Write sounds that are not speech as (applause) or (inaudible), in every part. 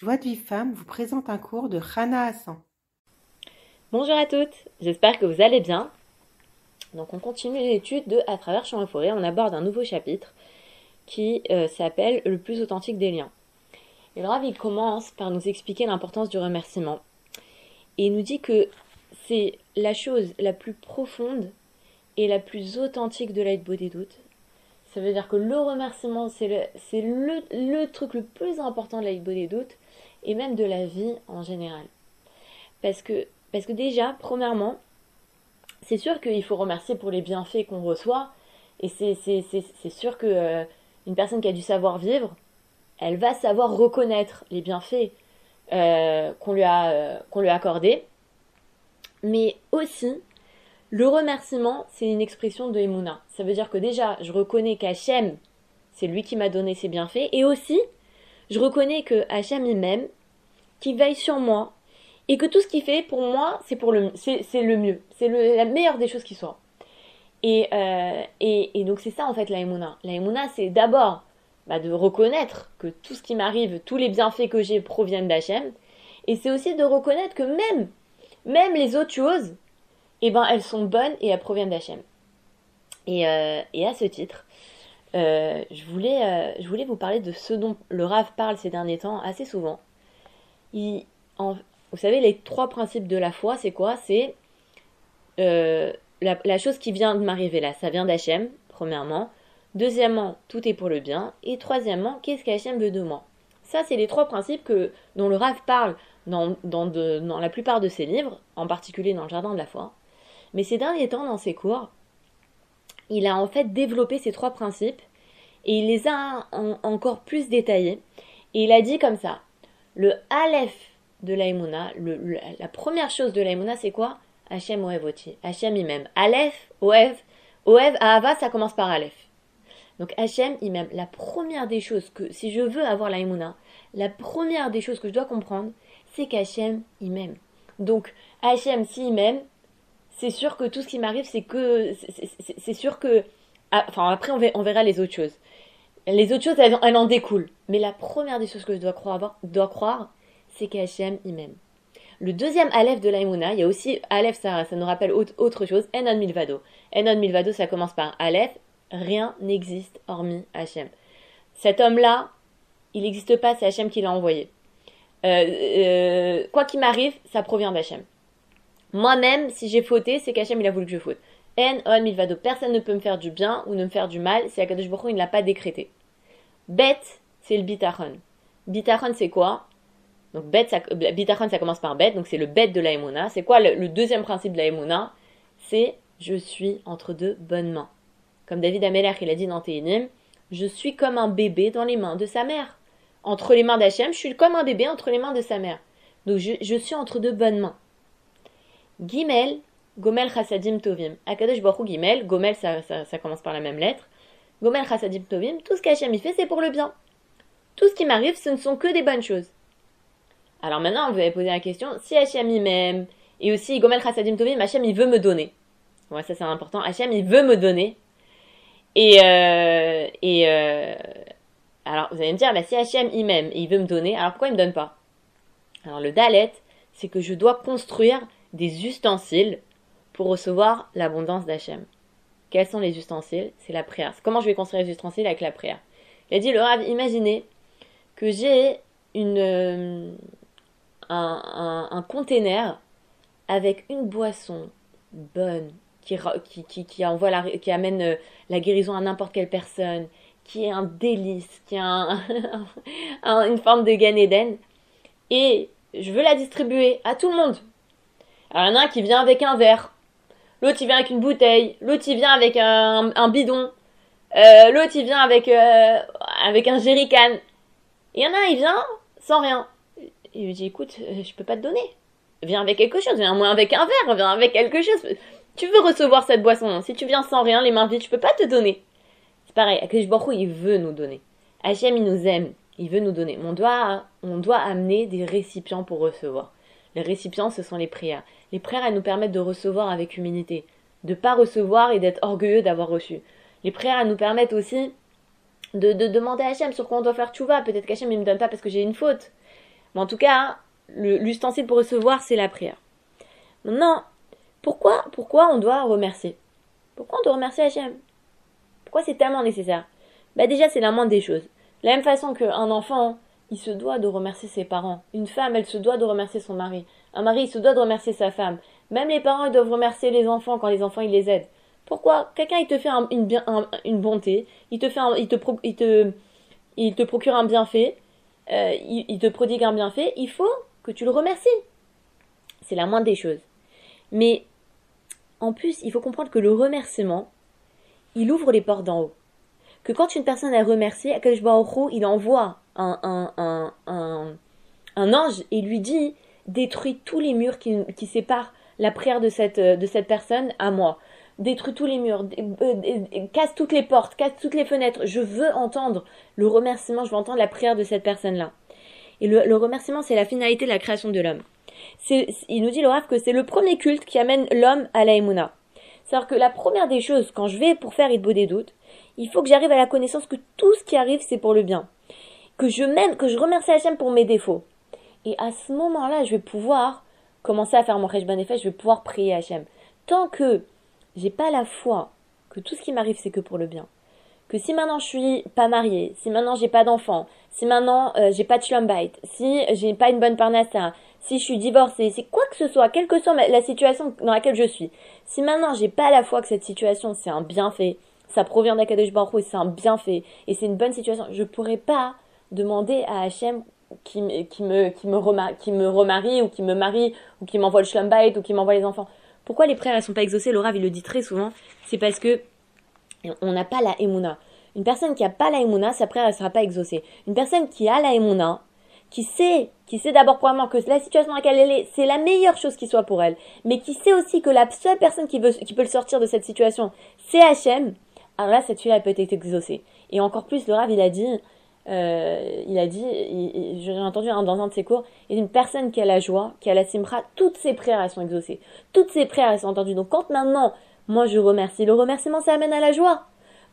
Joie de vie femme vous présente un cours de Rana Hassan. Bonjour à toutes, j'espère que vous allez bien. Donc on continue l'étude de À travers champs et forêts, on aborde un nouveau chapitre qui euh, s'appelle Le plus authentique des liens. Et le commence par nous expliquer l'importance du remerciement. Et nous dit que c'est la chose la plus profonde et la plus authentique de l'aide des doutes. Ça veut dire que le remerciement, c'est le, truc le plus important de l'aide des doutes et même de la vie en général. Parce que, parce que déjà, premièrement, c'est sûr qu'il faut remercier pour les bienfaits qu'on reçoit, et c'est sûr que euh, personne qui a du savoir-vivre, elle va savoir reconnaître les bienfaits euh, qu'on lui, euh, lui a accordés. Mais aussi, le remerciement, c'est une expression de Emouna. Ça veut dire que déjà, je reconnais qu'Hachem, c'est lui qui m'a donné ses bienfaits, et aussi, je reconnais que Hachem il m'aime, qu'il veille sur moi, et que tout ce qu'il fait pour moi, c'est pour le, le mieux, c'est la meilleure des choses qui soit. Et, euh, et, donc c'est ça en fait la Emouna. La Emouna, c'est d'abord bah, de reconnaître que tout ce qui m'arrive, tous les bienfaits que j'ai proviennent d'Hachem, et c'est aussi de reconnaître que même, même les autres choses, eh ben elles sont bonnes et elles proviennent d'Hachem. Et, euh, et à ce titre, euh, je, voulais, euh, je voulais vous parler de ce dont le Rav parle ces derniers temps assez souvent. Vous savez, les trois principes de la foi, c'est quoi? C'est la, chose qui vient de m'arriver là, ça vient d'Hachem, premièrement. Deuxièmement, tout est pour le bien. Et troisièmement, qu'est-ce qu'Hachem veut de moi? Ça, c'est les trois principes que, dont le Rav parle dans la plupart de ses livres, en particulier dans le Jardin de la foi. Mais ces derniers temps, dans ses cours, il a en fait développé ces trois principes et il les a encore plus détaillés. Et il a dit comme ça, le Aleph de l'Aïmouna, la première chose de l'Aïmouna, c'est quoi? Hachem Oev Oti, Hachem il Aleph, Oev, Oev, Ahava, ça commence par Aleph. Donc Hachem m'aime. La première des choses que, si je veux avoir l'Aïmouna, la première des choses que je dois comprendre, c'est qu'Hachem il m'aime. Donc Hachem, s'il m'aime, c'est sûr que tout ce qui m'arrive, c'est que. C'est sûr que. Ah, enfin, après, on verra les autres choses. Les autres choses, elles, en découlent. Mais la première des choses que je dois croire, croire c'est qu'Hachem, il m'aime. Le deuxième Aleph de l'Aïmouna, il y a aussi Aleph, ça, ça nous rappelle autre chose, Enon Milvado. Enon Milvado, ça commence par Aleph, rien n'existe hormis Hachem. Cet homme-là, il n'existe pas, c'est Hachem qui l'a envoyé. Euh, euh, quoi qu'il m'arrive, ça provient d'Hachem. Moi-même, si j'ai fauté, c'est qu'Hachem il a voulu que je faute. En, on, milvado. Personne ne peut me faire du bien ou ne me faire du mal si Akadosh Baruch il ne l'a pas décrété. Bête, c'est le bitachon. Bitachon, c'est quoi? Donc, bête, ça, bitachon, ça commence par bête, donc c'est le bête de la C'est quoi le, deuxième principe de la C'est je suis entre deux bonnes mains. Comme David Ameller, il a dit dans Téhinim, je suis comme un bébé dans les mains de sa mère. Entre les mains d'Hachem, je suis comme un bébé entre les mains de sa mère. Donc, je suis entre deux bonnes mains. Gimel, Gomel Chassadim Tovim. Akadosh Baruch Gimel, Gomel ça, ça, commence par la même lettre. Gomel Chassadim Tovim, tout ce qu'Hachem y fait, c'est pour le bien. Tout ce qui m'arrive, ce ne sont que des bonnes choses. Alors maintenant, vous allez poser la question, si Hachem y m'aime, et aussi Gomel Chassadim Tovim, Hachem il veut me donner. Ouais, ça c'est important. Hachem il veut me donner. Et, euh, et euh, alors vous allez me dire, bah, si Hachem il m'aime et il veut me donner, alors pourquoi il me donne pas? Alors le Dalet, c'est que je dois construire des ustensiles pour recevoir l'abondance d'Hachem. Quels sont les ustensiles? C'est la prière. Comment je vais construire les ustensiles avec la prière Il a dit le imaginez que j'ai euh, un, un, container avec une boisson bonne qui, qui, qui, envoie la, qui amène euh, la guérison à n'importe quelle personne, qui est un délice, qui a (laughs) une forme de Gan Eden, et je veux la distribuer à tout le monde. Un qui vient avec un verre. L'autre, il vient avec une bouteille. L'autre, il vient avec un, bidon. Euh, l'autre, il vient avec, euh, avec un jerrycan. Il y en a un, il vient sans rien. Il lui dit, écoute, euh, je peux pas te donner. Viens avec quelque chose. Viens moins avec un verre. Viens avec quelque chose. Tu veux recevoir cette boisson. Si tu viens sans rien, les mains vides, je peux pas te donner. C'est pareil. Akash il veut nous donner. Hachem, il nous aime. Il veut nous donner. On doit, on doit amener des récipients pour recevoir. Les récipients, ce sont les prières. Les prières, elles nous permettent de recevoir avec humilité, de pas recevoir et d'être orgueilleux d'avoir reçu. Les prières, elles nous permettent aussi de, demander à Hachem sur quoi on doit faire tchouva. Peut-être qu'Hachem, il me donne pas parce que j'ai une faute. Mais en tout cas, l'ustensile pour recevoir, c'est la prière. Maintenant, pourquoi, pourquoi on doit remercier? Pourquoi on doit remercier Hachem? Pourquoi c'est tellement nécessaire? Bah déjà, c'est la moindre des choses. De la même façon qu'un enfant, il se doit de remercier ses parents. Une femme, elle se doit de remercier son mari. Un mari, il se doit de remercier sa femme. Même les parents, ils doivent remercier les enfants quand les enfants, ils les aident. Pourquoi Quelqu'un, il te fait une, bonté, il te, fait il, te, il te procure un bienfait, euh, il, te prodigue un bienfait, il faut que tu le remercies. C'est la moindre des choses. Mais en plus, il faut comprendre que le remerciement, il ouvre les portes d'en haut. Que quand une personne est remerciée, il envoie un, ange et lui dit détruis tous les murs qui, séparent la prière de cette, de cette personne à moi détruis tous les murs, euh, casse toutes les portes, casse toutes les fenêtres. Je veux entendre le remerciement, je veux entendre la prière de cette personne-là. Et le, remerciement, c'est la finalité de la création de l'homme. Il nous dit le que c'est le premier culte qui amène l'homme à la Emouna. C'est-à-dire que la première des choses, quand je vais pour faire Idbo des doutes, il faut que j'arrive à la connaissance que tout ce qui arrive, c'est pour le bien. Que je m'aime, que je remercie Hachem pour mes défauts. Et à ce moment-là, je vais pouvoir commencer à faire mon Rejban Effet, je vais pouvoir prier Hachem. Tant que j'ai pas la foi que tout ce qui m'arrive c'est que pour le bien. Que si maintenant je suis pas mariée, si maintenant j'ai pas d'enfant, si maintenant euh, j'ai pas de schlumbite, si j'ai pas une bonne parnassa, si je suis divorcée, si quoi que ce soit, quelle que soit la situation dans laquelle je suis, si maintenant j'ai pas la foi que cette situation c'est un bienfait, ça provient d'Akadosh Baruch et c'est un bienfait et c'est une bonne situation, je pourrais pas demander à Hachem qui, qui, me, qui, me qui me remarie ou qui me marie ou qui m'envoie le schlumbite ou qui m'envoie les enfants. Pourquoi les prières ne sont pas exaucées? Laura il le dit très souvent. C'est parce que on n'a pas la émouna. Une personne qui n'a pas la émouna, sa prière ne sera pas exaucée. Une personne qui a la émouna, qui sait, qui sait d'abord probablement que la situation dans laquelle elle est, c'est la meilleure chose qui soit pour elle, mais qui sait aussi que la seule personne qui, veut, qui peut le sortir de cette situation, c'est Hachem, alors là, cette fille, elle peut être exaucée. Et encore plus, le Rav, il a dit, euh, il a dit, j'ai entendu dans un de ses cours, il une personne qui a la joie, qui a la simra, toutes ses prières elles sont exaucées. Toutes ses prières elles sont entendues. Donc quand maintenant, moi je remercie, le remerciement ça amène à la joie.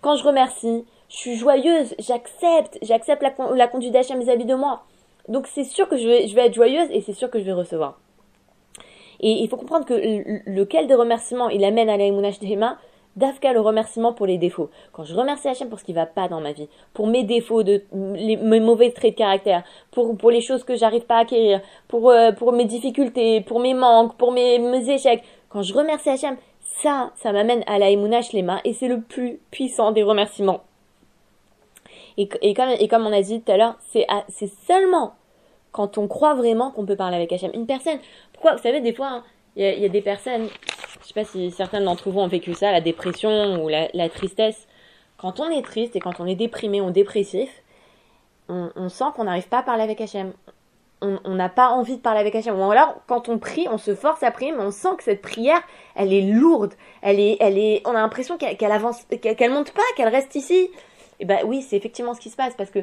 Quand je remercie, je suis joyeuse, j'accepte, j'accepte la, conduite d'Hachem vis-à-vis de moi. Donc c'est sûr que je vais, être joyeuse et c'est sûr que je vais recevoir. Et il faut comprendre que lequel des remerciements il amène à la Dafka le remerciement pour les défauts. Quand je remercie Hachem pour ce qui va pas dans ma vie, pour mes défauts, mes mauvais traits de caractère, pour, les choses que j'arrive pas à acquérir, pour, euh, mes difficultés, pour mes manques, pour mes, échecs, quand je remercie Hachem, ça, ça m'amène à la les mains et c'est le plus puissant des remerciements. Et, comme, on a dit tout à l'heure, c'est, seulement quand on croit vraiment qu'on peut parler avec Hachem. Une personne, pourquoi, vous savez, des fois, hein, il y, a des personnes je sais pas si certains d'entre vous ont vécu ça, la dépression ou la, tristesse. Quand on est triste et quand on est déprimé ou dépressif, on, sent qu'on n'arrive pas à parler avec Hachem. On n'a pas envie de parler avec Hachem. Ou alors, quand on prie, on se force à prier, mais on sent que cette prière, elle est lourde. Elle est, elle est, on a l'impression qu'elle avance, qu'elle monte pas, qu'elle reste ici. Et ben oui, c'est effectivement ce qui se passe parce que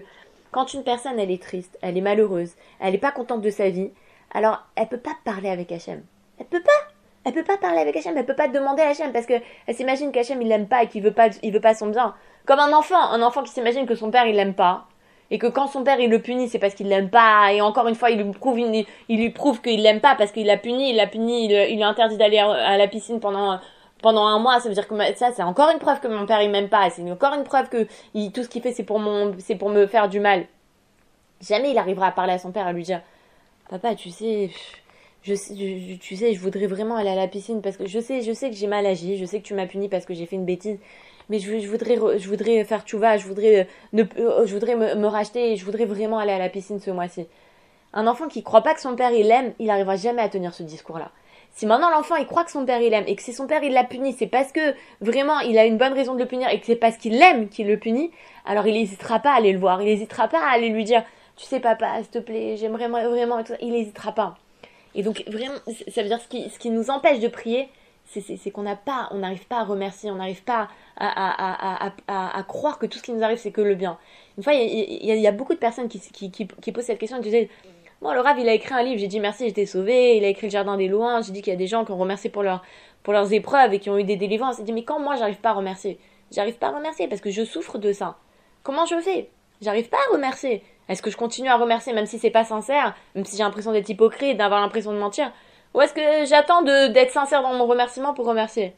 quand une personne, elle est triste, elle est malheureuse, elle n'est pas contente de sa vie, alors elle peut pas parler avec Hachem. Elle peut pas. Elle peut pas parler avec Hachem, elle peut pas demander à Hachem parce que elle s'imagine qu'Hachem il l'aime pas et qu'il veut pas, il veut pas son bien. Comme un enfant, un enfant qui s'imagine que son père il l'aime pas et que quand son père il le punit c'est parce qu'il l'aime pas et encore une fois il lui prouve il, lui prouve qu'il l'aime pas parce qu'il l'a puni, il l'a puni, il, lui interdit d'aller à la piscine pendant pendant un mois, ça veut dire que ça c'est encore une preuve que mon père il m'aime pas, c'est encore une preuve que tout ce qu'il fait c'est pour mon c'est pour me faire du mal. Jamais il arrivera à parler à son père à lui dire papa tu sais je, je, tu sais, je voudrais vraiment aller à la piscine parce que je sais, je sais que j'ai mal agi, je sais que tu m'as puni parce que j'ai fait une bêtise, mais je, voudrais, je voudrais faire vas je voudrais, euh, euh, je voudrais me, me, racheter et je voudrais vraiment aller à la piscine ce mois-ci. Un enfant qui croit pas que son père il l'aime, il n'arrivera jamais à tenir ce discours-là. Si maintenant l'enfant il croit que son père il l'aime et que si son père il l'a puni, c'est parce que vraiment il a une bonne raison de le punir et que c'est parce qu'il l'aime qu'il le punit, alors il n'hésitera pas à aller le voir, il n'hésitera pas à aller lui dire, tu sais papa, s'il te plaît, j'aimerais vraiment, il n'hésitera pas. Et donc vraiment, ça veut dire ce qui, ce qui nous empêche de prier, c'est qu'on n'arrive pas à remercier, on n'arrive pas à, croire que tout ce qui nous arrive c'est que le bien. Une fois, il y, a beaucoup de personnes qui, qui, qui, qui posent cette question et disaient Bon, le Rav, il a écrit un livre, j'ai dit merci, j'étais sauvé. Il a écrit Le Jardin des Louanges, j'ai dit qu'il y a des gens qui ont remercié pour, pour leurs épreuves et qui ont eu des délivrances. Il dit Mais quand moi, j'arrive pas à remercier? J'arrive pas à remercier parce que je souffre de ça. Comment je fais? J'arrive pas à remercier. Est-ce que je continue à remercier même si c'est pas sincère, même si j'ai l'impression d'être hypocrite, d'avoir l'impression de mentir Ou est-ce que j'attends d'être sincère dans mon remerciement pour remercier?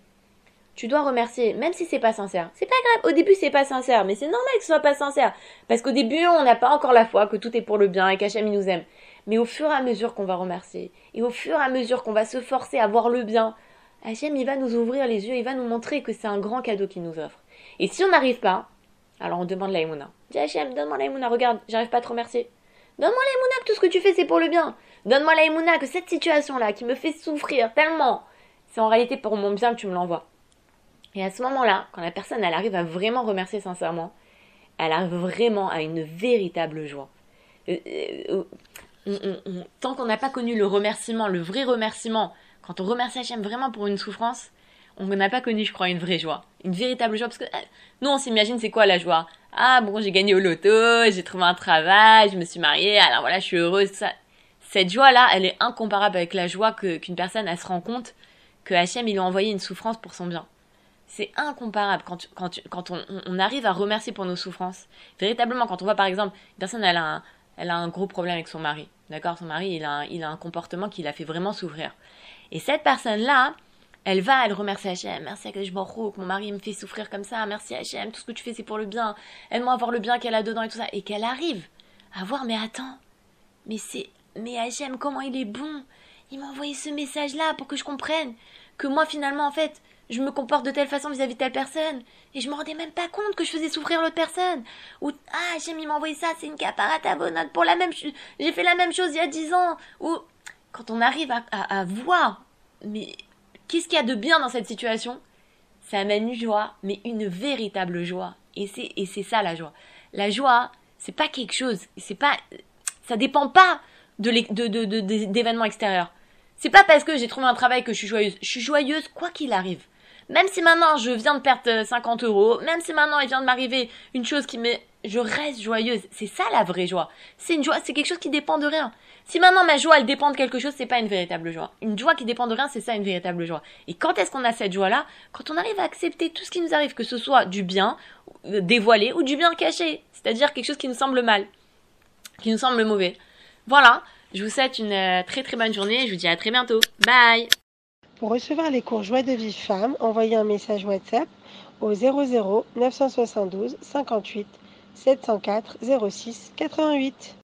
Tu dois remercier, même si c'est pas sincère. C'est pas grave, au début c'est pas sincère, mais c'est normal que ce soit pas sincère. Parce qu'au début, on n'a pas encore la foi que tout est pour le bien et qu'Hachem nous aime. Mais au fur et à mesure qu'on va remercier, et au fur et à mesure qu'on va se forcer à voir le bien, Hachem il va nous ouvrir les yeux, il va nous montrer que c'est un grand cadeau qu'il nous offre. Et si on n'arrive pas, alors on demande l'aïmouna. Dis Hachem, donne-moi l'aïmouna, regarde, j'arrive pas à te remercier. Donne-moi l'aïmouna que tout ce que tu fais c'est pour le bien. Donne-moi l'aïmouna que cette situation-là qui me fait souffrir tellement, c'est en réalité pour mon bien que tu me l'envoies. Et à ce moment-là, quand la personne elle arrive à vraiment remercier sincèrement, elle arrive vraiment à une véritable joie. Euh, euh, tant qu'on n'a pas connu le remerciement, le vrai remerciement, quand on remercie Hachem vraiment pour une souffrance, on n'a pas connu, je crois, une vraie joie. Une véritable joie. Parce que euh, nous, on s'imagine c'est quoi la joie? Ah bon, j'ai gagné au loto, j'ai trouvé un travail, je me suis mariée, alors voilà, je suis heureuse. Ça. Cette joie-là, elle est incomparable avec la joie qu'une personne, elle se rend compte que Hachem, il lui a envoyé une souffrance pour son bien. C'est incomparable quand, quand, quand on, arrive à remercier pour nos souffrances. Véritablement, quand on voit par exemple, une personne, elle a un, elle a un gros problème avec son mari. D'accord? Son mari, il a, il a un comportement qui l'a fait vraiment souffrir. Et cette personne-là, elle va, elle remercie Hachem. Merci que mon mari me fait souffrir comme ça. Merci Hachem, tout ce que tu fais, c'est pour le bien. Aide-moi à le bien qu'elle a dedans et tout ça. Et qu'elle arrive à voir, mais attends, mais c'est, mais Hachem, comment il est bon? Il m'a envoyé ce message-là pour que je comprenne que moi, finalement, en fait, je me comporte de telle façon vis-à-vis de telle personne. Et je me rendais même pas compte que je faisais souffrir l'autre personne. Ou, ah, Hachem, il m'a envoyé ça, c'est une caparate bonade pour la même J'ai fait la même chose il y a dix ans. Ou, quand on arrive à, à voir, mais qu'est-ce qu'il y a de bien dans cette situation? Ça amène une joie, mais une véritable joie. Et c'est, et c'est ça la joie. La joie, c'est pas quelque chose, c'est pas, ça dépend pas de, de, de, d'événements extérieurs. C'est pas parce que j'ai trouvé un travail que je suis joyeuse. Je suis joyeuse quoi qu'il arrive. Même si maintenant je viens de perdre 50 euh, euros, même si maintenant il vient de m'arriver une chose qui me, je reste joyeuse. C'est ça la vraie joie. C'est une joie, c'est quelque chose qui dépend de rien. Si maintenant ma joie elle dépend de quelque chose, c'est pas une véritable joie. Une joie qui dépend de rien, c'est ça une véritable joie. Et quand est-ce qu'on a cette joie-là? Quand on arrive à accepter tout ce qui nous arrive, que ce soit du bien euh, dévoilé ou du bien caché, c'est-à-dire quelque chose qui nous semble mal, qui nous semble mauvais. Voilà. Je vous souhaite une euh, très très bonne journée et je vous dis à très bientôt. Bye. Pour recevoir les cours Joie de vie femme, envoyez un message WhatsApp au 00 972 58 704 06 88.